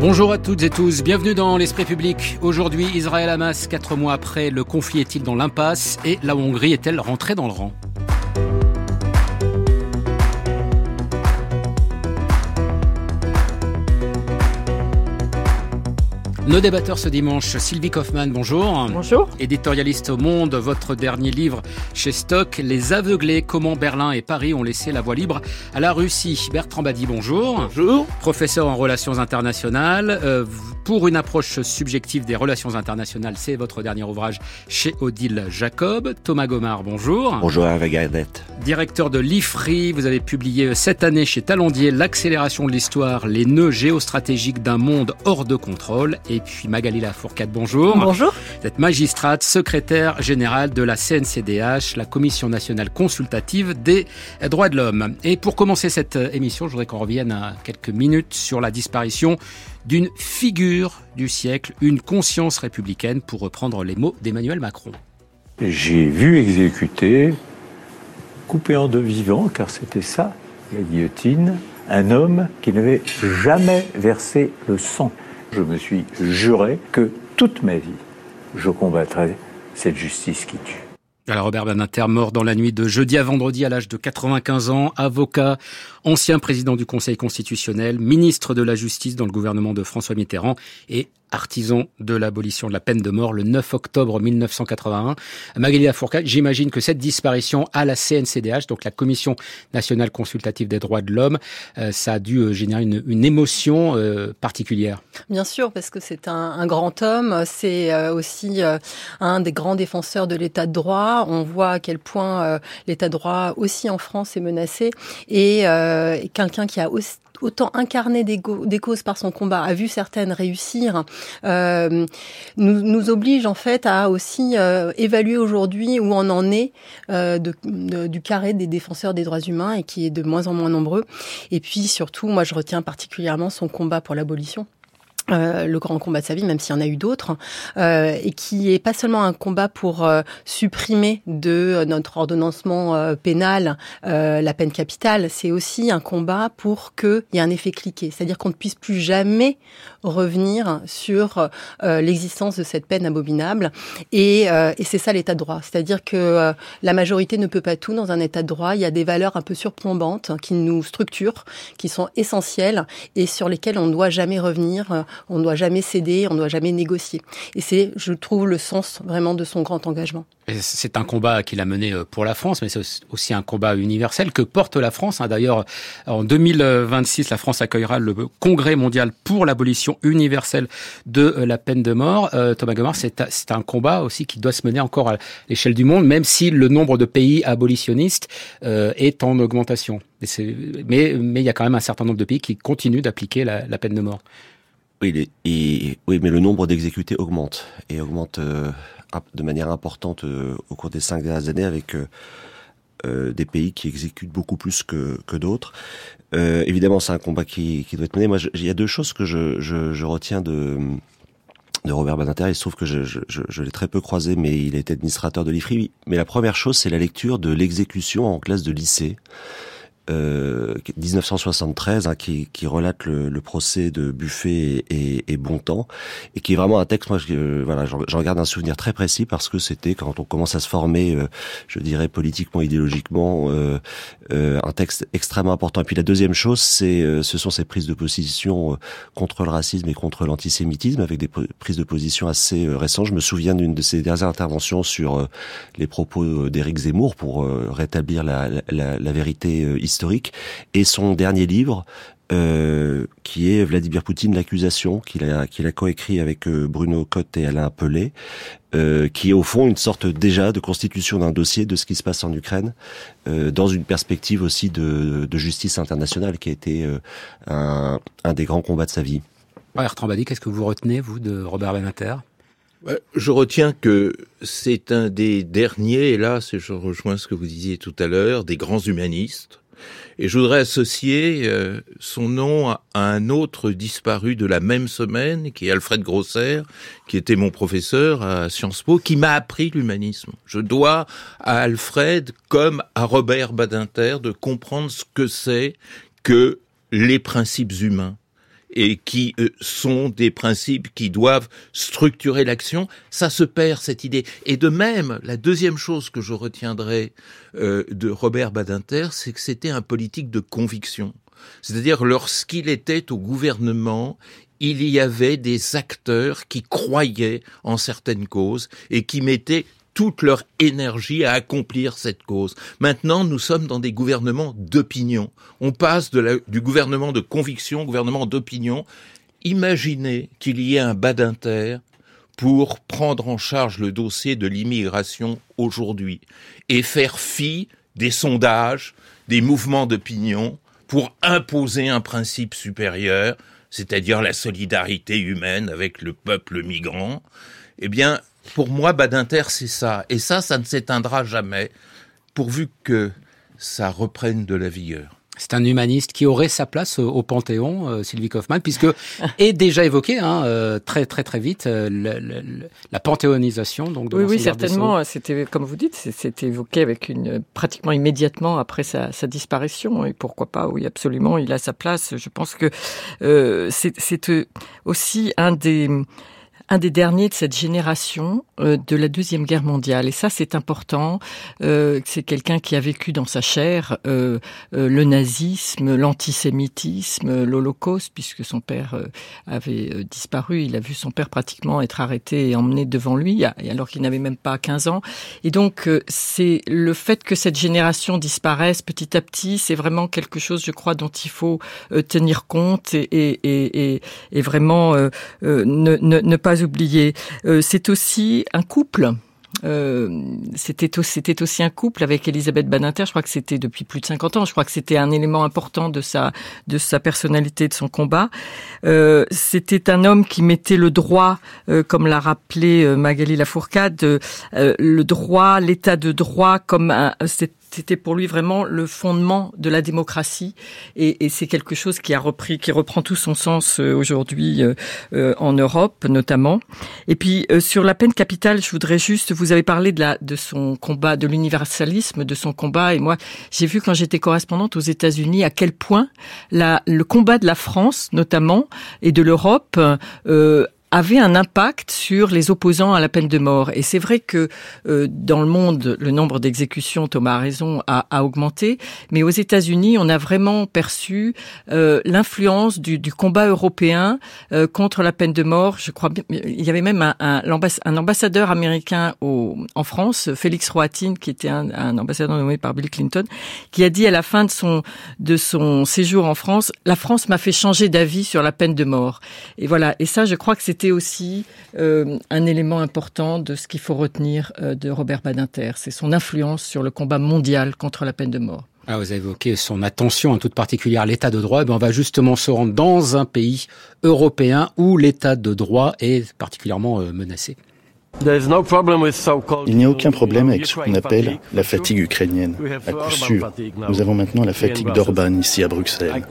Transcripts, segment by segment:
Bonjour à toutes et tous, bienvenue dans l'Esprit public. Aujourd'hui, Israël-Hamas, quatre mois après, le conflit est-il dans l'impasse et la Hongrie est-elle rentrée dans le rang? Nos débatteurs ce dimanche, Sylvie Kaufmann, bonjour. Bonjour. Éditorialiste au Monde, votre dernier livre chez Stock, Les aveuglés, comment Berlin et Paris ont laissé la voie libre à la Russie. Bertrand Badi, bonjour. Bonjour. Professeur en relations internationales. Euh, pour une approche subjective des relations internationales, c'est votre dernier ouvrage chez Odile Jacob. Thomas Gomard, bonjour. Bonjour avec Gardette. Directeur de l'IFRI, vous avez publié cette année chez Talendier L'accélération de l'histoire, les nœuds géostratégiques d'un monde hors de contrôle. Et puis Magali Lafourcade, bonjour. Bonjour. Vous êtes magistrate, secrétaire générale de la CNCDH, la Commission nationale consultative des droits de l'homme. Et pour commencer cette émission, je voudrais qu'on revienne à quelques minutes sur la disparition d'une figure du siècle, une conscience républicaine, pour reprendre les mots d'Emmanuel Macron. J'ai vu exécuter, coupé en deux vivants, car c'était ça, la guillotine, un homme qui n'avait jamais versé le sang. Je me suis juré que toute ma vie, je combattrais cette justice qui tue. Alors Robert Badinter, mort dans la nuit de jeudi à vendredi à l'âge de 95 ans, avocat, ancien président du Conseil constitutionnel, ministre de la Justice dans le gouvernement de François Mitterrand et artisan de l'abolition de la peine de mort le 9 octobre 1981. Magali Lafourcade, j'imagine que cette disparition à la CNCDH, donc la Commission nationale consultative des droits de l'homme, euh, ça a dû euh, générer une, émotion euh, particulière. Bien sûr, parce que c'est un, un, grand homme, c'est aussi un des grands défenseurs de l'état de droit. On voit à quel point l'état de droit aussi en France est menacé et quelqu'un qui a aussi autant incarné des, causes par son combat, a vu certaines réussir, euh, nous, oblige en fait à aussi euh, évaluer aujourd'hui où on en est euh, du carré des défenseurs des droits humains et qui est de moins en moins nombreux. Et puis surtout, moi je retiens particulièrement son combat pour l'abolition. Euh, le grand combat de sa vie, même s'il y en a eu d'autres, euh, et qui est pas seulement un combat pour euh, supprimer de notre ordonnancement euh, pénal euh, la peine capitale, c'est aussi un combat pour qu'il y ait un effet cliqué, c'est-à-dire qu'on ne puisse plus jamais revenir sur l'existence de cette peine abominable. Et, et c'est ça l'état de droit, c'est-à-dire que la majorité ne peut pas tout dans un état de droit. Il y a des valeurs un peu surplombantes qui nous structurent, qui sont essentielles et sur lesquelles on ne doit jamais revenir on ne doit jamais céder, on ne doit jamais négocier. Et c'est, je trouve, le sens vraiment de son grand engagement. C'est un combat qu'il a mené euh, pour la France, mais c'est aussi un combat universel que porte la France. Hein. D'ailleurs, en 2026, la France accueillera le Congrès mondial pour l'abolition universelle de euh, la peine de mort. Euh, Thomas Gomard, c'est un combat aussi qui doit se mener encore à l'échelle du monde, même si le nombre de pays abolitionnistes est en augmentation. Mais, il y a quand même un certain nombre de pays qui continuent d'appliquer la peine de mort. Oui, mais le nombre d'exécutés augmente et augmente euh, de manière importante euh, au cours des cinq dernières années avec euh, des pays qui exécutent beaucoup plus que, d'autres. évidemment, c'est un combat qui, doit être mené. Moi, il y a deux choses que je, retiens de Robert Badinter. Il se trouve que je, je, je l'ai très peu croisé, mais il est administrateur de l'IFRI. Mais la première chose, c'est la lecture de l'exécution en classe de lycée euh, 1973, hein, qui, qui, relate le, le, procès de Buffet et, et, Bontemps, et qui est vraiment un texte, moi, je, voilà, j'en garde un souvenir très précis parce que c'était quand on commence à se former, euh, je dirais politiquement, idéologiquement, euh, euh, un texte extrêmement important. Et puis la deuxième chose, c'est, euh, ce sont ces prises de position euh, contre le racisme et contre l'antisémitisme, avec des prises de position assez récentes. Je me souviens d'une de ces dernières interventions sur les propos d'Éric Zemmour pour rétablir la, la, la vérité historique historique, et son dernier livre, euh, qui est Vladimir Poutine, l'accusation, qu'il a, qu'il a coécrit avec euh, Bruno Cotte et Alain Pelé, euh, qui est au fond une sorte déjà de constitution d'un dossier de ce qui se passe en Ukraine, euh, dans une perspective aussi de, de, justice internationale, qui a été euh, un, un, des grands combats de sa vie. Bertrand Badi, qu'est-ce que vous retenez, vous, de Robert Benater je retiens que c'est un des derniers, et là je rejoins ce que vous disiez tout à l'heure, des grands humanistes, et je voudrais associer euh, son nom à, un autre disparu de la même semaine, qui est Alfred Grosser, qui était mon professeur à Sciences Po, qui m'a appris l'humanisme. Je dois à Alfred, comme à Robert Badinter, de comprendre ce que c'est que les principes humains et qui euh, sont des principes qui doivent structurer l'action, ça se perd cette idée. Et de même, la deuxième chose que je retiendrai euh, de Robert Badinter, c'est que c'était un politique de conviction. C'est-à-dire lorsqu'il était au gouvernement, il y avait des acteurs qui croyaient en certaines causes et qui mettaient toute leur énergie à accomplir cette cause. Maintenant, nous sommes dans des gouvernements d'opinion. On passe du gouvernement de conviction au gouvernement d'opinion. Imaginez qu'il y ait un Badinter pour prendre en charge le dossier de l'immigration aujourd'hui et faire fi des sondages, des mouvements d'opinion pour imposer un principe supérieur, c'est-à-dire la solidarité humaine avec le peuple migrant, eh bien, pour moi, Badinter, c'est ça. Et ça, ça ne s'éteindra jamais, pourvu que ça reprenne de la vigueur. C'est un humaniste qui aurait sa place au Panthéon, euh, Sylvie Kaufmann, puisque est déjà évoqué hein, euh, très très très vite euh, la panthéonisation. Donc de oui, oui, certainement. C'était comme vous dites, c'était évoqué avec une pratiquement immédiatement après sa, sa, disparition. Et pourquoi pas Oui, absolument, il a sa place. Je pense que c'est aussi un des un des derniers de cette génération euh, de la Deuxième Guerre mondiale. Et ça, c'est important. Euh, c'est quelqu'un qui a vécu dans sa chair euh, le nazisme, l'antisémitisme, l'Holocauste, puisque son père avait disparu. Il a vu son père pratiquement être arrêté et emmené devant lui, alors qu'il n'avait même pas 15 ans. Et donc, c'est le fait que cette génération disparaisse petit à petit, c'est vraiment quelque chose, je crois, dont il faut tenir compte et, et, et, et vraiment ne, ne, ne pas oublier. Euh, c'est aussi un couple. Euh, c'était aussi un couple avec Elisabeth Badinter. Je crois que c'était depuis plus de 50 ans. Je crois que c'était un élément important de sa de sa personnalité, de son combat. Euh, c'était un homme qui mettait le droit, comme l'a rappelé Magali Lafourcade, le droit, l'état de droit comme un, c'était pour lui vraiment le fondement de la démocratie et, et c'est quelque chose qui a repris, qui reprend tout son sens euh, aujourd'hui euh, euh, en Europe notamment. Et puis sur la peine capitale, je voudrais juste, vous avez parlé de la de son combat, de l'universalisme, de son combat et moi j'ai vu quand j'étais correspondante aux États-Unis à quel point la, le combat de la France notamment et de l'Europe euh, avait un impact sur les opposants à la peine de mort. Et c'est vrai que euh, dans le monde, le nombre d'exécutions, Thomas a raison, a, a, augmenté, mais aux États-Unis, on a vraiment perçu euh, l'influence du, du, combat européen euh, contre la peine de mort. Je crois il y avait même un, un, un ambassadeur américain au, en France, Félix Roatin, qui était un, un, ambassadeur nommé par Bill Clinton, qui a dit à la fin de son de son séjour en France, la France m'a fait changer d'avis sur la peine de mort. Et voilà. Et ça, je crois que c'est c'était aussi euh, un élément important de ce qu'il faut retenir euh, de Robert Badinter, c'est son influence sur le combat mondial contre la peine de mort. Ah, vous avez évoqué son attention en toute particulière à l'état de droit. Eh on va justement se rendre dans un pays européen où l'état de droit est particulièrement euh, menacé. Il n'y a aucun problème avec ce qu'on appelle la fatigue ukrainienne. À coup sûr, nous avons maintenant la fatigue d'Orban ici à Bruxelles.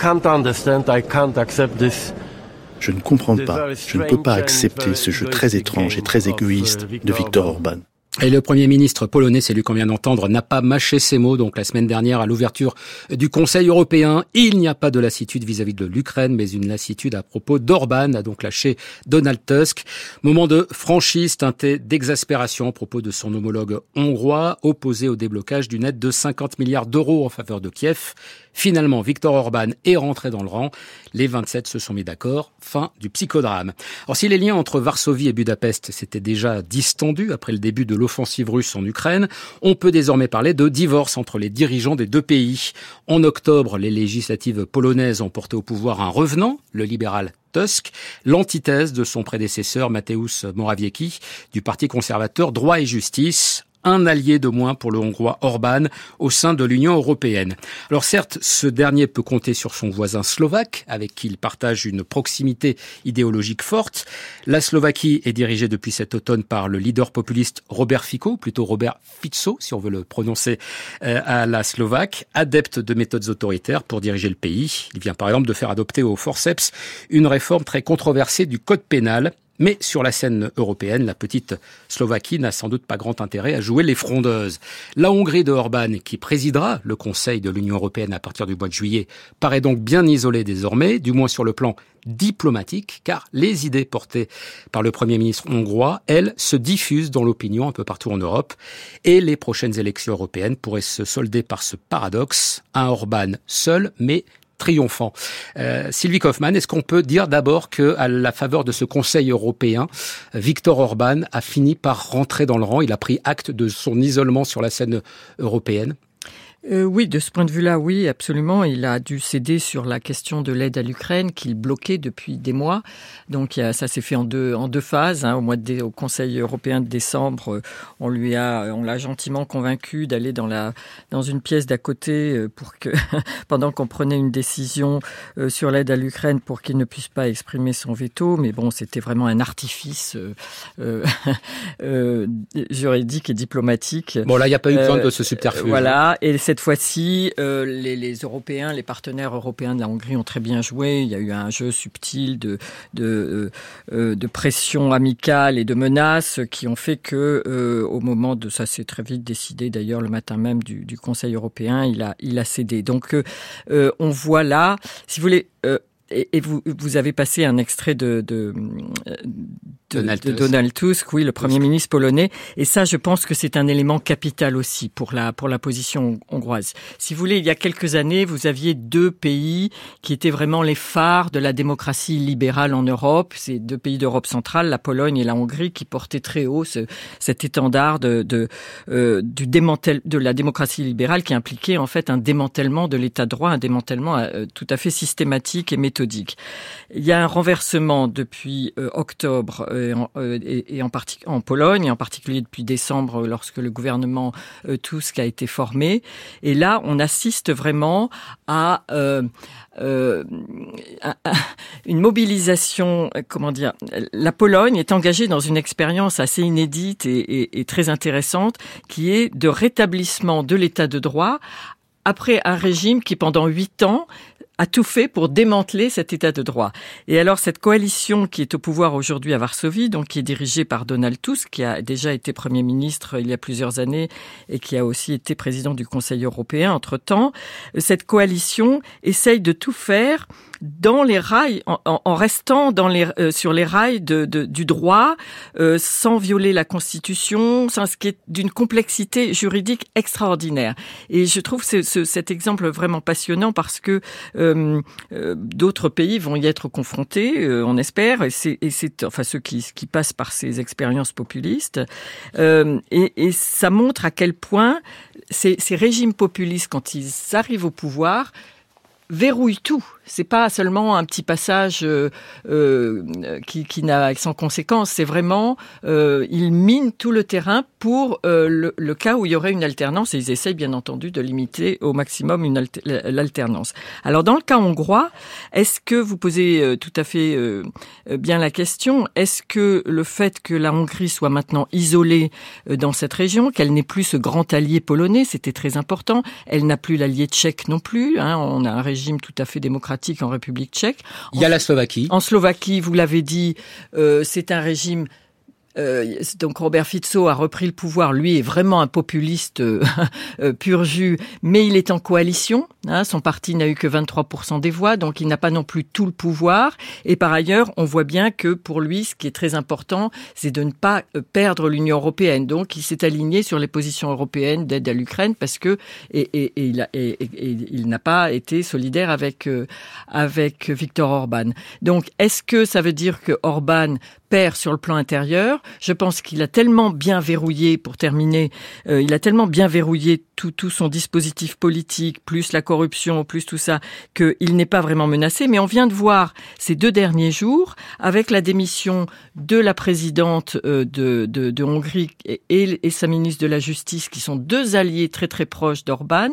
Je ne comprends pas, je ne peux pas accepter ce jeu très étrange et très égoïste de Viktor Orban. Et le Premier ministre polonais, c'est lui qu'on vient d'entendre, n'a pas mâché ses mots. Donc la semaine dernière, à l'ouverture du Conseil européen, il n'y a pas de lassitude vis-à-vis de l'Ukraine, mais une lassitude à propos d'Orban, a donc lâché Donald Tusk. Moment de franchise teinté d'exaspération à propos de son homologue hongrois, opposé au déblocage d'une aide de 50 milliards d'euros en faveur de Kiev. Finalement, Viktor Orban est rentré dans le rang. Les 27 se sont mis d'accord. Fin du psychodrame. Alors si les liens entre Varsovie et Budapest s'étaient déjà distendus après le début de l'offensive russe en Ukraine, on peut désormais parler de divorce entre les dirigeants des deux pays. En octobre, les législatives polonaises ont porté au pouvoir un revenant, le libéral Tusk, l'antithèse de son prédécesseur Mateusz Morawiecki du Parti conservateur Droit et Justice, un allié de moins pour le Hongrois Orban au sein de l'Union européenne. Alors certes, ce dernier peut compter sur son voisin slovaque, avec qui il partage une proximité idéologique forte. La Slovaquie est dirigée depuis cet automne par le leader populiste Robert Fico, plutôt Robert Fico, si on veut le prononcer euh, à la Slovaque, adepte de méthodes autoritaires pour diriger le pays. Il vient par exemple de faire adopter au forceps une réforme très controversée du code pénal Mais sur la scène européenne, la petite Slovaquie n'a sans doute pas grand intérêt à jouer les frondeuses. La Hongrie de Orban, qui présidera le Conseil de l'Union européenne à partir du mois de juillet, paraît donc bien isolée désormais, du moins sur le plan diplomatique, car les idées portées par le Premier ministre hongrois, elles, se diffusent dans l'opinion un peu partout en Europe, et les prochaines élections européennes pourraient se solder par ce paradoxe, un Orban seul, mais triomphant. Euh, Sylvie Kaufmann, est-ce qu'on peut dire d'abord que, à la faveur de ce Conseil européen, Viktor Orban a fini par rentrer dans le rang? Il a pris acte de son isolement sur la scène européenne euh, oui, de ce point de vue-là, oui, absolument. Il a dû céder sur la question de l'aide à l'Ukraine qu'il bloquait depuis des mois. Donc ça s'est fait en deux en deux phases. Hein. Au mois de, au Conseil européen de décembre, euh, on lui a on l'a gentiment convaincu d'aller dans la dans une pièce d'à côté euh, pour que pendant qu'on prenait une décision sur l'aide à l'Ukraine pour qu'il ne puisse pas exprimer son veto. Mais bon, c'était vraiment un artifice euh, juridique et diplomatique. Bon là, il n'y a pas eu besoin de ce subterfuge. Voilà. Et cette fois-ci, euh, les, Européens, les partenaires européens de la Hongrie ont très bien joué. Il y a eu un jeu subtil de, de, euh, de pression amicale et de menaces qui ont fait que, euh, au moment de ça, s'est très vite décidé. D'ailleurs, le matin même du, Conseil européen, il a, il a cédé. Donc, euh, on voit là, si vous voulez et, vous, vous avez passé un extrait de, Donald, de Donald, Tusk, oui, le Premier ministre polonais. Et ça, je pense que c'est un élément capital aussi pour la, pour la position hongroise. Si vous voulez, il y a quelques années, vous aviez deux pays qui étaient vraiment les phares de la démocratie libérale en Europe. Ces deux pays d'Europe centrale, la Pologne et la Hongrie, qui portaient très haut ce, cet étendard de, de, euh, du démantel, de la démocratie libérale qui impliquait en fait un démantèlement de l'état de droit, un démantèlement euh, tout à fait systématique et méthodique il y a un renversement depuis euh, octobre euh, euh, et, en, en Pologne, et en particulier depuis décembre lorsque le gouvernement Tusk a été formé. Et là, on assiste vraiment à une mobilisation, comment dire, la Pologne est engagée dans une expérience assez inédite et, et, très intéressante qui est de rétablissement de l'état de droit après un régime qui pendant huit ans a tout fait pour démanteler cet état de droit. Et alors cette coalition qui est au pouvoir aujourd'hui à Varsovie, donc qui est dirigée par Donald Tusk, qui a déjà été Premier ministre il y a plusieurs années et qui a aussi été président du Conseil européen entre-temps, cette coalition essaye de tout faire dans les rails, en, restant dans les, euh, sur les rails de, du droit, euh, sans violer la Constitution, sans ce qui est d'une complexité juridique extraordinaire. Et je trouve ce, cet exemple vraiment passionnant parce que euh, d'autres pays vont y être confrontés, on espère, et c'est, enfin ceux qui, qui passent par ces expériences populistes. Et, et, ça montre à quel point ces, ces régimes populistes, quand ils arrivent au pouvoir, verrouillent tout c'est pas seulement un petit passage euh, euh, qui, qui n'a sans conséquence. C'est vraiment euh, ils minent tout le terrain pour euh, le, cas où il y aurait une alternance et ils essayent bien entendu de limiter au maximum une l'alternance. Alors dans le cas hongrois, est-ce que vous posez tout à fait bien la question Est-ce que le fait que la Hongrie soit maintenant isolée dans cette région, qu'elle n'ait plus ce grand allié polonais, c'était très important. Elle n'a plus l'allié tchèque non plus. Hein, on a un régime tout à fait démocratique en République tchèque. Il y a la Slovaquie. En Slovaquie, vous l'avez dit, euh, c'est un régime euh, donc Robert Fico a repris le pouvoir. Lui est vraiment un populiste euh, euh, pur jus, mais il est en coalition. Hein, son parti n'a eu que 23% des voix, donc il n'a pas non plus tout le pouvoir. Et par ailleurs, on voit bien que pour lui, ce qui est très important, c'est de ne pas perdre l'Union européenne. Donc il s'est aligné sur les positions européennes d'aide à l'Ukraine parce que et, et, et il, il n'a pas été solidaire avec avec Viktor Orban. Donc est-ce que ça veut dire que Orban perd sur le plan intérieur. Je pense qu'il a tellement bien verrouillé, pour terminer, euh, il a tellement bien verrouillé tout, tout son dispositif politique, plus la corruption, plus tout ça, qu'il n'est pas vraiment menacé. Mais on vient de voir ces deux derniers jours, avec la démission de la présidente euh, de, de, de Hongrie et, et, sa ministre de la Justice, qui sont deux alliés très très proches d'Orban,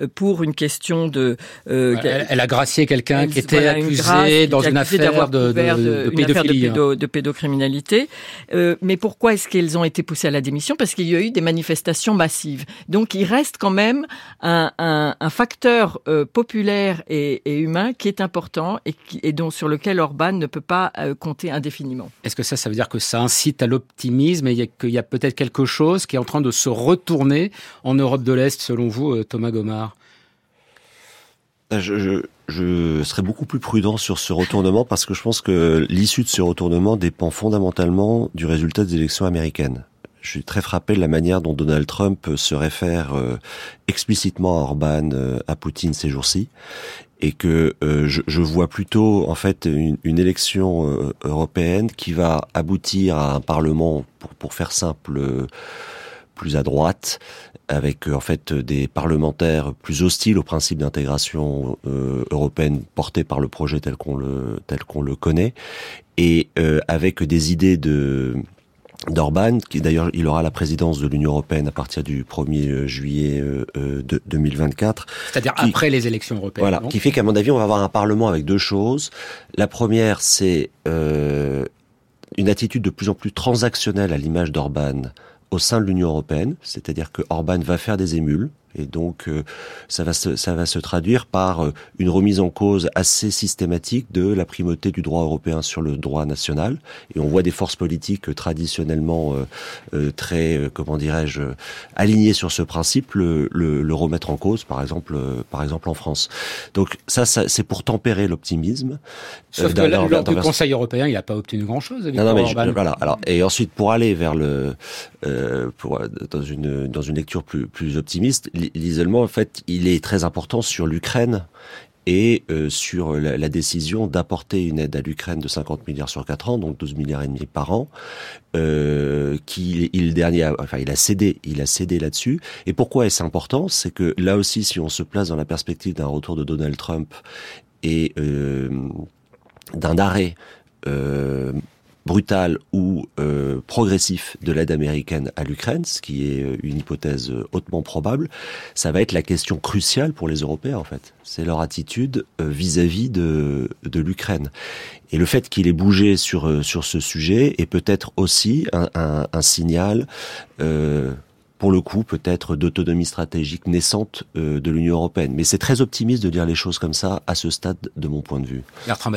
euh, pour une question de... elle, a gracié quelqu'un qui était accusé dans une affaire de, de, pédophilie. de, pédo, de criminalité. Euh, euh, mais pourquoi est-ce qu'elles ont été poussées à la démission? Parce qu'il y a eu des manifestations massives. Donc il reste quand même un, facteur euh, populaire et, humain qui est important et, dont sur lequel Orban ne peut pas euh, compter indéfiniment. Est-ce que ça, ça veut dire que ça incite à l'optimisme et qu'il y a peut-être quelque chose qui est en train de se retourner en Europe de l'Est, selon vous, Thomas Gomard je, je, je serais beaucoup plus prudent sur ce retournement parce que je pense que l'issue de ce retournement dépend fondamentalement du résultat des élections américaines. Je suis très frappé de la manière dont Donald Trump se réfère euh, explicitement à Orban, euh, à Poutine ces jours-ci, et que euh, je, je, vois plutôt en fait une, une élection euh, européenne qui va aboutir à un parlement, pour, pour faire simple, euh, plus à droite, avec euh, en fait des parlementaires plus hostiles au principe d'intégration euh, européenne porté par le projet tel qu'on le tel qu'on le connaît, et euh, avec des idées de d'Orban, qui d'ailleurs il aura la présidence de l'Union européenne à partir du 1er juillet euh, de 2024. C'est-à-dire après les élections européennes. Voilà, qui fait qu'à mon avis on va avoir un parlement avec deux choses. La première c'est euh, une attitude de plus en plus transactionnelle à l'image d'Orban au sein de l'Union européenne, c'est-à-dire que Orban va faire des émules, et donc euh, ça va se, ça va se traduire par euh, une remise en cause assez systématique de la primauté du droit européen sur le droit national. Et on voit des forces politiques traditionnellement euh, euh très, euh, comment dirais-je, alignées sur ce principe, le, le, le, remettre en cause, par exemple, par exemple en France. Donc ça, ça c'est pour tempérer l'optimisme. Sauf que lors du Conseil européen, il n'a pas obtenu grand-chose. Non, non, mais je, voilà. Alors, et ensuite, pour aller vers le, pour, dans une dans une lecture plus plus optimiste l'isolement, en fait, il est très important sur l'Ukraine et euh, sur la, décision d'apporter une aide à l'Ukraine de 50 milliards sur 4 ans, donc 12 milliards et demi par an, euh, il a, enfin il a cédé, il a cédé là-dessus. Et pourquoi est-ce important? C'est que là aussi, si on se place dans la perspective d'un retour de Donald Trump et euh, d'un arrêt brutal ou euh, progressif de l'aide américaine à l'Ukraine, ce qui est euh, une hypothèse euh, hautement probable, ça va être la question cruciale pour les Européens en fait. C'est leur attitude vis-à-vis de, de l'Ukraine. Et le fait qu'il ait bougé sur sur ce sujet est peut-être aussi un, un, un signal. Euh, pour le coup, peut-être d'autonomie stratégique naissante euh, de l'Union européenne. Mais c'est très optimiste de dire les choses comme ça à ce stade, de mon point de vue. Bertrand.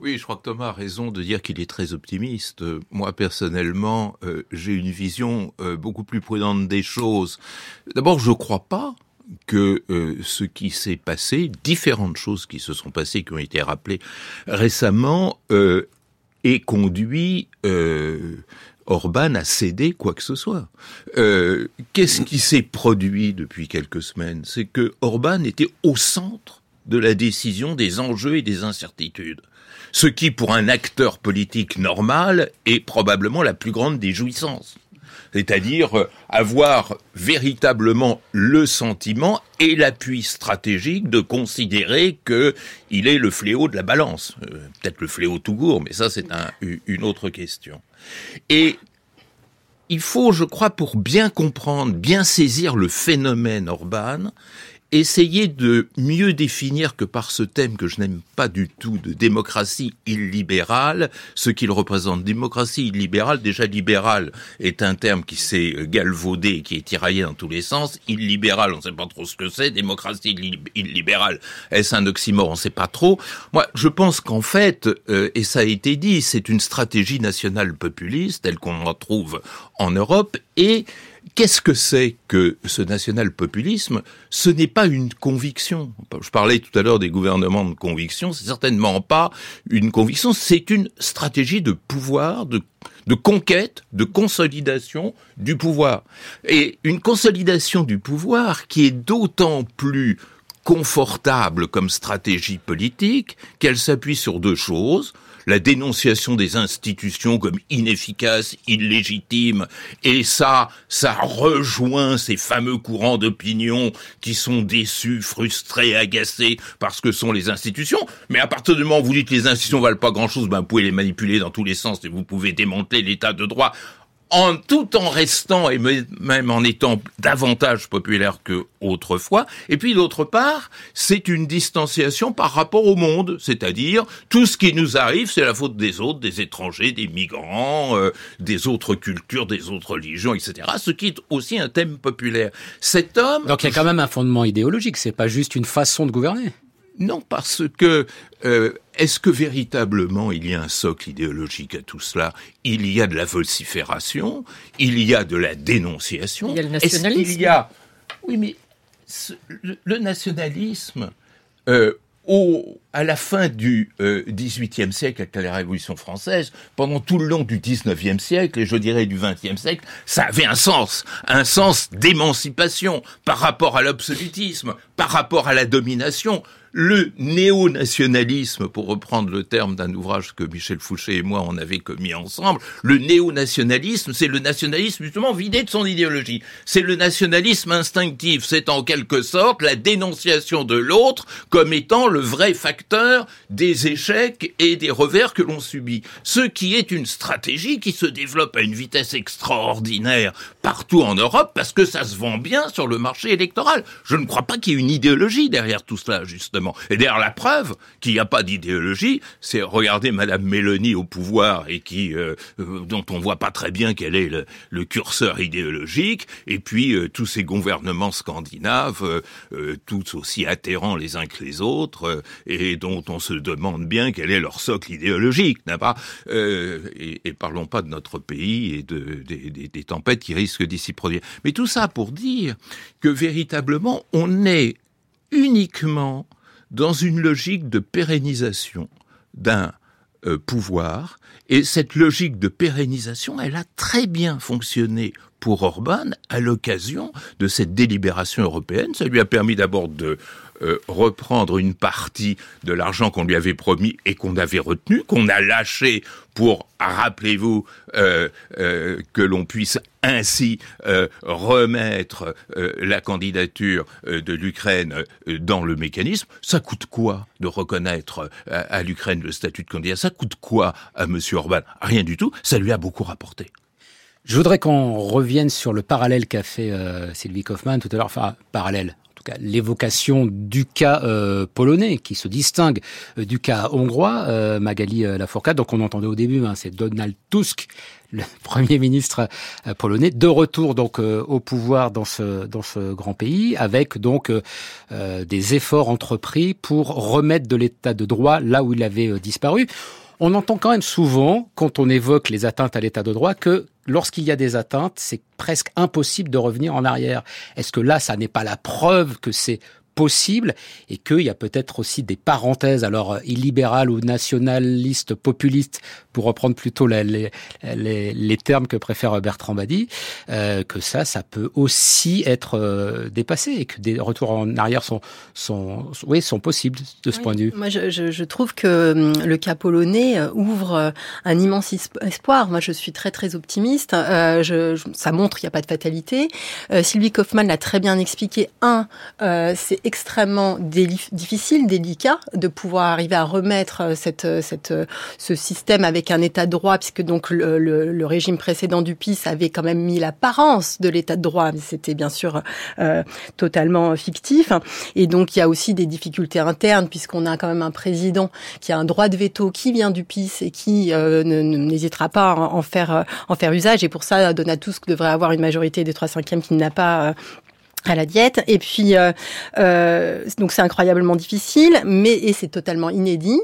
Oui, je crois que Thomas a raison de dire qu'il est très optimiste. Moi, personnellement, euh, j'ai une vision euh, beaucoup plus prudente des choses. D'abord, je ne crois pas que euh, ce qui s'est passé, différentes choses qui se sont passées, qui ont été rappelées récemment, ait conduit Orban à céder quoi que ce soit. Qu'est-ce qui s'est produit depuis quelques semaines? C'est que Orban était au centre de la décision des enjeux et des incertitudes ce qui, pour un acteur politique normal, est probablement la plus grande des jouissances. C'est-à-dire euh, avoir véritablement le sentiment et l'appui stratégique de considérer que il est le fléau de la balance. Euh, peut-être le fléau tout court, mais ça c'est un, une autre question. Et il faut, je crois, pour bien comprendre, bien saisir le phénomène Orban, essayer de mieux définir que par ce thème que je n'aime pas du tout de démocratie illibérale, ce qu'il représente. Démocratie illibérale, déjà libéral est un terme qui s'est galvaudé et qui est tiraillé dans tous les sens. Illibéral, on ne sait pas trop ce que c'est. Démocratie illibérale, est-ce un oxymore? On ne sait pas trop. Moi, je pense qu'en fait, euh, et ça a été dit, c'est une stratégie nationale populiste telle qu'on en trouve en Europe et Qu'est-ce que c'est que ce national-populisme? Ce n'est pas une conviction. Je parlais tout à l'heure des gouvernements de conviction, c'est certainement pas une conviction, c'est une stratégie de pouvoir, de, de conquête, de consolidation du pouvoir. Et une consolidation du pouvoir qui est d'autant plus confortable comme stratégie politique qu'elle s'appuie sur deux choses la dénonciation des institutions comme inefficaces, illégitimes, et ça, ça rejoint ces fameux courants d'opinion qui sont déçus, frustrés, agacés par ce que sont les institutions. Mais à partir du moment où vous dites que les institutions valent pas grand chose, ben vous pouvez les manipuler dans tous les sens et vous pouvez démanteler l'état de droit en tout en restant et même en étant davantage populaire que autrefois. Et puis d'autre part, c'est une distanciation par rapport au monde, c'est-à-dire tout ce qui nous arrive, c'est la faute des autres, des étrangers, des migrants, euh, des autres cultures, des autres religions, etc. Ce qui est aussi un thème populaire. Cet homme. Donc il y a quand même un fondement idéologique. C'est pas juste une façon de gouverner. Non, parce que euh, est-ce que véritablement il y a un socle idéologique à tout cela? Il y a de la vocifération, il y a de la dénonciation. Il y a le nationalisme. Il y a, oui, mais le, nationalisme. Euh, au, à la fin du euh, XVIIIe siècle, avec la Révolution française, pendant tout le long du XIXe siècle, et je dirais du XXe siècle, ça avait un sens, un sens d'émancipation par rapport à l'absolutisme, par rapport à la domination le néo-nationalisme, pour reprendre le terme d'un ouvrage que Michel Fouché et moi on avait commis ensemble, le néo-nationalisme, c'est le nationalisme justement vidé de son idéologie. C'est le nationalisme instinctif, c'est en quelque sorte la dénonciation de l'autre comme étant le vrai facteur des échecs et des revers que l'on subit. Ce qui est une stratégie qui se développe à une vitesse extraordinaire partout en Europe parce que ça se vend bien sur le marché électoral. Je ne crois pas qu'il y ait une idéologie derrière tout cela, justement. Et d'ailleurs, la preuve qu'il n'y a pas d'idéologie, c'est regarder Madame Mélanie au pouvoir et qui, euh, euh, dont on voit pas très bien quel est le, curseur idéologique, et puis euh, tous ces gouvernements scandinaves, tous aussi atterrants les uns que les autres, et dont on se demande bien quel est leur socle idéologique, n'est-ce pas? Et, et, parlons pas de notre pays et de, des, des tempêtes qui risquent d'y s'y produire. Mais tout ça pour dire que véritablement, on est uniquement dans une logique de pérennisation d'un euh, pouvoir. Et cette logique de pérennisation, elle a très bien fonctionné pour Orban à l'occasion de cette délibération européenne. Ça lui a permis d'abord de euh, reprendre une partie de l'argent qu'on lui avait promis et qu'on avait retenu, qu'on a lâché pour, rappelez-vous, euh, euh, que l'on puisse ainsi remettre la candidature de l'Ukraine dans le mécanisme. Ça coûte quoi de reconnaître à, l'Ukraine le statut de candidat? Ça coûte quoi à M. Orban? Rien du tout. Ça lui a beaucoup rapporté. Je voudrais qu'on revienne sur le parallèle qu'a fait Sylvie Kaufmann tout à l'heure, enfin parallèle, l'évocation du cas euh, polonais qui se distingue euh, du cas hongrois, euh, Magali Lafourcade. Donc on entendait au début, hein, c'est Donald Tusk, le premier ministre polonais, de retour donc au pouvoir dans ce dans ce grand pays, avec donc des efforts entrepris pour remettre de l'état de droit là où il avait disparu. On entend quand même souvent, quand on évoque les atteintes à l'état de droit, que lorsqu'il y a des atteintes, c'est presque impossible de revenir en arrière. Est-ce que là, ça n'est pas la preuve que c'est possible et qu'il y a peut-être aussi des parenthèses, alors euh, illibérales ou nationalistes, populistes, pour reprendre plutôt les, les, les termes que préfère Bertrand Badi, euh, que ça, ça peut aussi être euh, dépassé et que des retours en arrière sont, sont, oui, sont possibles de ce point de vue. Moi, je, je, trouve que hum, le cas polonais euh, ouvre un immense espoir. Moi, je suis très très optimiste. Euh, je, ça montre qu'il n'y a pas de fatalité. Euh, Sylvie Kaufmann l'a très bien expliqué. Un, c'est extrêmement difficile, délicat de pouvoir arriver à remettre euh, euh, euh, ce système avec un état de droit, puisque donc le, régime précédent du PIS avait quand même mis l'apparence de l'état de droit, mais c'était bien sûr totalement fictif. Et donc il y a aussi des difficultés internes, puisqu'on a quand même un président qui a un droit de veto qui vient du PIS et qui n'hésitera pas à en faire, en faire usage. Et pour ça, Donald Tusk devrait avoir une majorité des trois cinquièmes qu'il n'a pas à la diète. Et puis euh, euh, donc c'est incroyablement difficile mais et c'est totalement inédit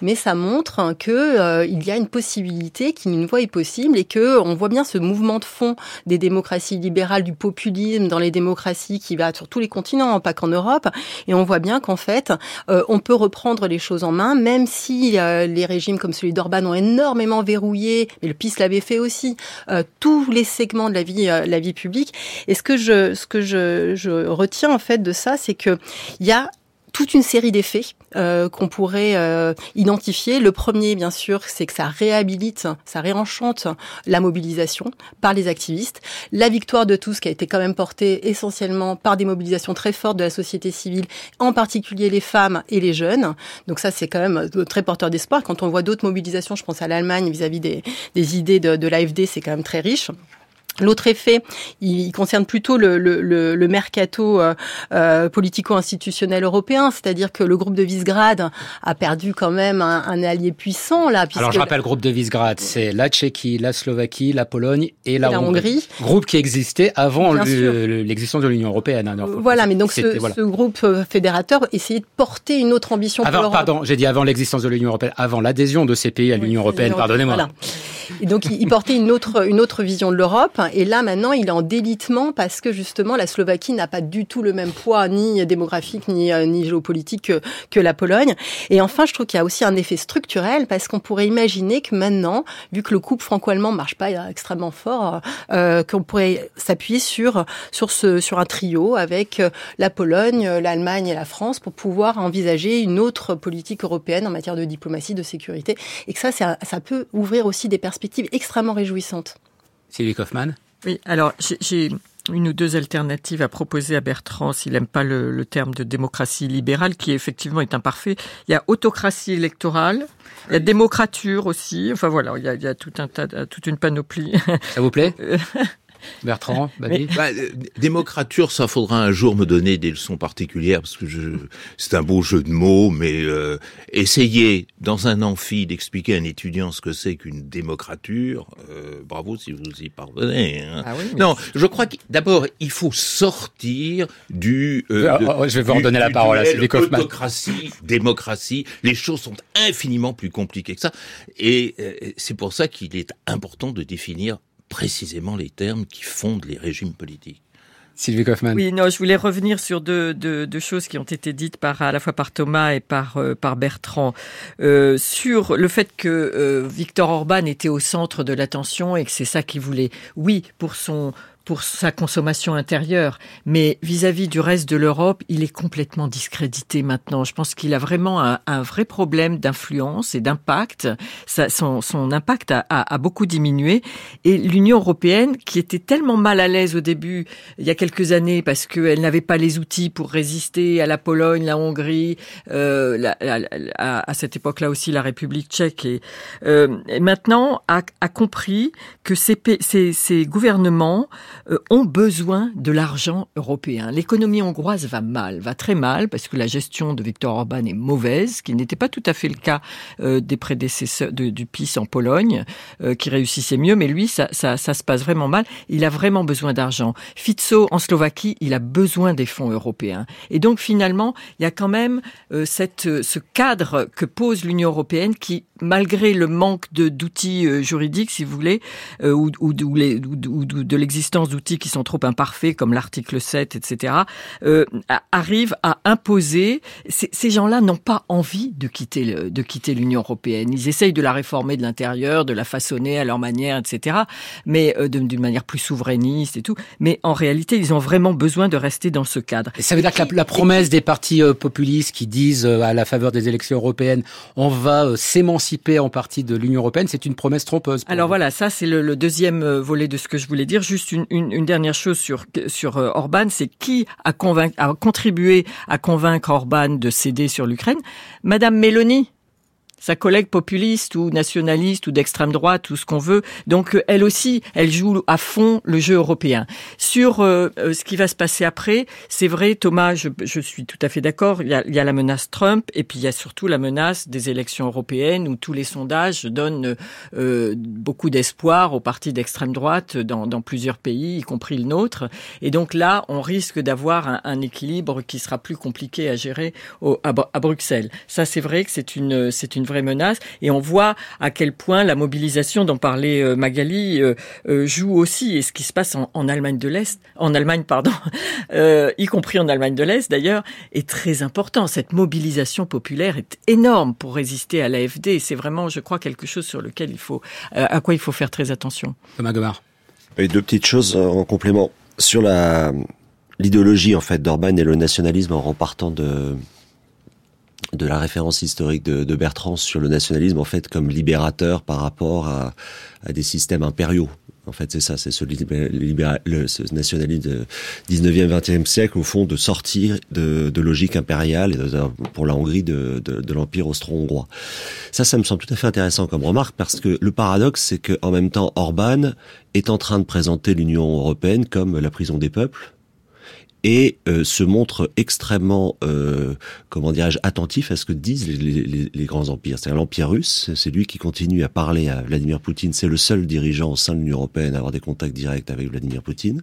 mais ça montre que euh, il y a une possibilité qu'une voie est possible et que on voit bien ce mouvement de fond des démocraties libérales du populisme dans les démocraties qui va sur tous les continents pas qu'en Europe. Et on voit bien qu'en fait euh, on peut reprendre les choses en main même si euh, les régimes comme celui d'Orban ont énormément verrouillé mais le PIS l'avait fait aussi tous les segments de la vie la vie publique. Et ce que je ce que je je, retiens en fait de ça, c'est que il y a toute une série d'effets euh, qu'on pourrait euh, identifier. Le premier, bien sûr, c'est que ça réhabilite, ça réenchante la mobilisation par les activistes. La victoire de tous, qui a été quand même portée essentiellement par des mobilisations très fortes de la société civile, en particulier les femmes et les jeunes. Donc ça, c'est quand même euh, très porteur d'espoir. Quand on voit d'autres mobilisations, je pense à l'Allemagne vis-à-vis des, des idées de, de l'AFD, c'est quand même très riche. L'autre effet, il concerne plutôt le, le, le, mercato euh, euh, politico-institutionnel européen, c'est-à-dire que le groupe de Visegrad a perdu quand même un, un allié puissant là. Alors je rappelle, le groupe de Visegrad, c'est la Tchéquie, la Slovaquie, la Pologne et la, Hongrie. Groupe qui existait avant l'existence de l'Union européenne. Hein, voilà, mais donc ce, ce, groupe euh, fédérateur essayait de porter une autre ambition avant, pour. Pardon, j'ai dit avant l'existence de l'Union européenne, avant l'adhésion de ces pays à l'Union européenne. Pardonnez-moi. Voilà. Et donc il, il portait une autre une autre vision de l'Europe et là, maintenant, il est en délitement parce que justement, la Slovaquie n'a pas du tout le même poids, ni démographique, ni, euh, géopolitique que, la Pologne. Et enfin, je trouve qu'il y a aussi un effet structurel parce qu'on pourrait imaginer que maintenant, vu que le couple franco-allemand marche pas extrêmement fort, euh, qu'on pourrait s'appuyer sur sur un trio avec euh, la Pologne, l'Allemagne et la France pour pouvoir envisager une autre politique européenne en matière de diplomatie, de sécurité, et que ça, ça peut ouvrir aussi des perspectives extrêmement réjouissantes. Sylvie Kaufmann Oui, alors j'ai une ou deux alternatives à proposer à Bertrand s'il n'aime pas le, terme de démocratie libérale, qui effectivement est imparfait. Il y a autocratie électorale, il y a démocrature aussi. Enfin voilà, il y a, il y a tout un tas, toute une panoplie. Ça vous plaît? Bertrand, bah, euh, démocrature, ça faudra un jour me donner des leçons particulières parce que je, c'est un beau jeu de mots, mais euh, essayer dans un amphi d'expliquer à un étudiant ce que c'est qu'une démocrature, euh, bravo si vous y parvenez. Hein. Ah non, je crois que d'abord il faut sortir du. Euh, oh, je vais vous redonner la parole à Sylvie Kaufmann. Autocratie, démocratie, les choses sont infiniment plus compliquées que ça, et c'est pour ça qu'il est important de définir précisément les termes qui fondent les régimes politiques. Sylvie Kaufmann. Oui, non, je voulais revenir sur deux, deux, deux, choses qui ont été dites par à la fois par Thomas et par euh, par Bertrand euh, sur le fait que euh, Victor Orban était au centre de l'attention et que c'est ça qu'il voulait. Oui, pour son pour sa consommation intérieure, mais vis-à-vis du reste de l'Europe, il est complètement discrédité maintenant. Je pense qu'il a vraiment un, vrai problème d'influence et d'impact. Son, son, impact a, a, beaucoup diminué. Et l'Union européenne, qui était tellement mal à l'aise au début, il y a quelques années, parce qu'elle n'avait pas les outils pour résister à la Pologne, la Hongrie, euh, la, à, cette époque-là aussi la République tchèque, et, euh, maintenant a, a, compris que ces, ces, ces gouvernements ont besoin de l'argent européen. L'économie hongroise va mal, va très mal, parce que la gestion de Viktor Orban est mauvaise, ce qui n'était pas tout à fait le cas euh, des prédécesseurs du PIS en Pologne, euh, qui réussissait mieux, mais lui, ça, ça, ça, se passe vraiment mal. Il a vraiment besoin d'argent. Fico en Slovaquie, il a besoin des fonds européens. Et donc finalement, il y a quand même cette, ce cadre que pose l'Union européenne qui, malgré le manque d'outils juridiques, si vous voulez, ou, ou, ou de l'existence d'outils qui sont trop imparfaits, comme l'article 7, etc., euh, arrivent à imposer. Ces gens-là n'ont pas envie de quitter le, de quitter l'Union européenne. Ils essayent de la réformer de l'intérieur, de la façonner à leur manière, etc., mais euh, d'une manière plus souverainiste et tout. Mais en réalité, ils ont vraiment besoin de rester dans ce cadre. Et ça veut dire que la, promesse des partis euh, populistes qui disent euh, à la faveur des élections européennes, on va s'émanciper en partie de l'Union européenne, c'est une promesse trompeuse. Alors voilà, ça c'est le, le, deuxième volet de ce que je voulais dire. Juste une, une, une, dernière chose sur, sur euh, Orban, c'est qui a, a contribué à convaincre Orban de céder sur l'Ukraine? Madame Meloni sa collègue populiste ou nationaliste ou d'extrême droite ou ce qu'on veut. Donc euh, elle aussi, elle joue à fond le jeu européen. Sur euh, euh, ce qui va se passer après, c'est vrai, Thomas, je, je, suis tout à fait d'accord. Il, il, y a la menace Trump et puis il y a surtout la menace des élections européennes où tous les sondages donnent euh, beaucoup d'espoir aux partis d'extrême droite dans, dans, plusieurs pays, y compris le nôtre. Et donc là, on risque d'avoir un, un, équilibre qui sera plus compliqué à gérer au, à, à Bruxelles. Ça, c'est vrai que c'est une c'est une vraie menace. Et on voit à quel point la mobilisation dont parlait euh, Magali euh, euh, joue aussi. Et ce qui se passe en, Allemagne de l'Est, en Allemagne, pardon, y compris en Allemagne de l'Est d'ailleurs, est très important. Cette mobilisation populaire est énorme pour résister à l'AFD. C'est vraiment, je crois, quelque chose sur lequel il faut, à quoi il faut faire très attention. Thomas Gomard. Et deux petites choses en complément sur la l'idéologie en fait d'Orban et le nationalisme en repartant de de la référence historique de, de, Bertrand sur le nationalisme en fait comme libérateur par rapport à, à des systèmes impériaux En fait, c'est ça, c'est ce, ce nationalisme 19e, 20e siècle, au fond, de sortir de, de logique impériale, pour la Hongrie, de, de, de l'Empire austro-hongrois. Ça, ça me semble tout à fait intéressant comme remarque, parce que le paradoxe, c'est qu'en même temps, Orban est en train de présenter l'Union européenne comme la prison des peuples, et euh, se montre extrêmement, euh, comment dirais-je, attentif à ce que disent les, grands empires. C'est l'empire russe, c'est lui qui continue à parler à Vladimir Poutine. C'est le seul dirigeant au sein de l'Union européenne à avoir des contacts directs avec Vladimir Poutine.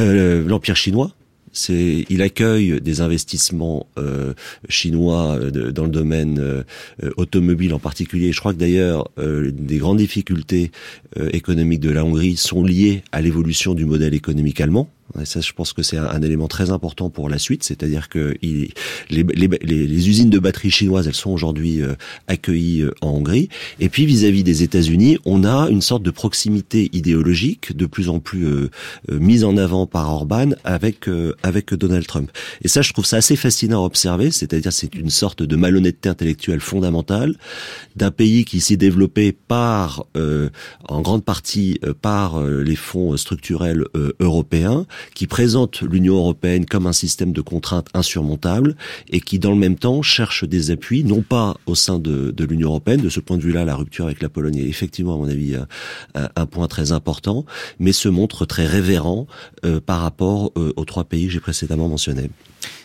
Euh, l'empire chinois, c'est il accueille des investissements euh, chinois euh, dans le domaine euh, automobile en particulier. Je crois que d'ailleurs des grandes difficultés économiques de la Hongrie sont liées à l'évolution du modèle économique allemand. Et ça, je pense que c'est un, élément très important pour la suite, c'est-à-dire que les, usines de batteries chinoises, elles sont aujourd'hui euh, accueillies euh, en Hongrie. Et puis vis-à-vis des États-Unis, on a une sorte de proximité idéologique de plus en plus euh, mise en avant par Orban avec avec Donald Trump. Et ça, je trouve ça assez fascinant à observer, c'est-à-dire c'est une sorte de malhonnêteté intellectuelle fondamentale d'un pays qui s'est développé par en grande partie par les fonds structurels européens qui présente l'Union européenne comme un système de contraintes insurmontable et qui, dans le même temps, cherche des appuis, non pas au sein de, de l'Union européenne. De ce point de vue-là, la rupture avec la Pologne est effectivement, à mon avis, un, un point très important, mais se montre très révérent euh, par rapport euh, aux trois pays que j'ai précédemment mentionnés.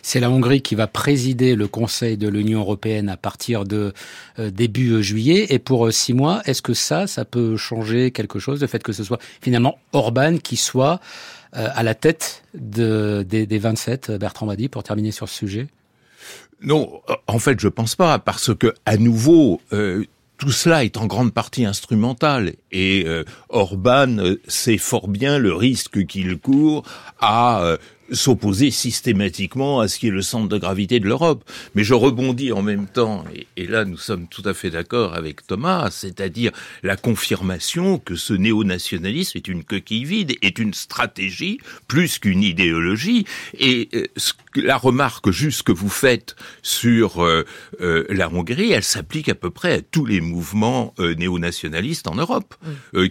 C'est la Hongrie qui va présider le Conseil de l'Union européenne à partir de euh, début juillet. Et pour six mois, est-ce que ça, ça peut changer quelque chose, le fait que ce soit finalement Orban qui soit euh, à la tête de, des, des 27, Bertrand Badi, pour terminer sur ce sujet? Non, en fait, je pense pas, parce que à nouveau, euh, tout cela est en grande partie instrumental. Et euh, Orban sait fort bien le risque qu'il court à s'opposer systématiquement à ce qui est le centre de gravité de l'Europe. Mais je rebondis en même temps, et, là nous sommes tout à fait d'accord avec Thomas, c'est-à-dire la confirmation que ce néo-nationalisme est une coquille vide, est une stratégie plus qu'une idéologie. Et euh, la remarque juste que vous faites sur euh, euh, la Hongrie, elle s'applique à peu près à tous les mouvements néo-nationalistes en Europe,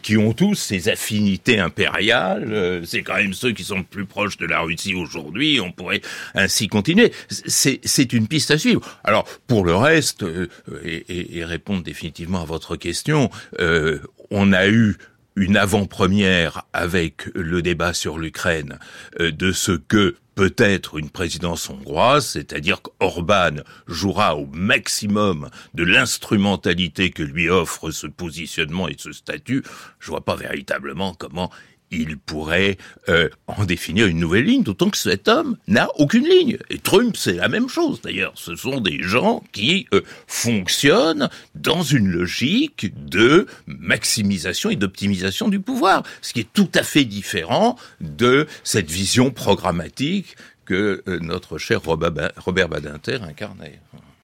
qui ont tous ces affinités impériales. c'est quand même ceux qui sont plus proches de la Russie aujourd'hui, on pourrait ainsi continuer. C'est une piste à suivre. Alors, pour le reste, euh, et, répondre définitivement à votre question, euh, on a eu une avant-première avec le débat sur l'Ukraine euh, de ce que peut être une présidence hongroise, c'est-à-dire qu'Orban jouera au maximum de l'instrumentalité que lui offre ce positionnement et ce statut. Je vois pas véritablement comment il pourrait euh, en définir une nouvelle ligne, d'autant que cet homme n'a aucune ligne. Et Trump, c'est la même chose d'ailleurs. Ce sont des gens qui euh, fonctionnent dans une logique de maximisation et d'optimisation du pouvoir, ce qui est tout à fait différent de cette vision programmatique que euh, notre cher Robert Badinter incarnait.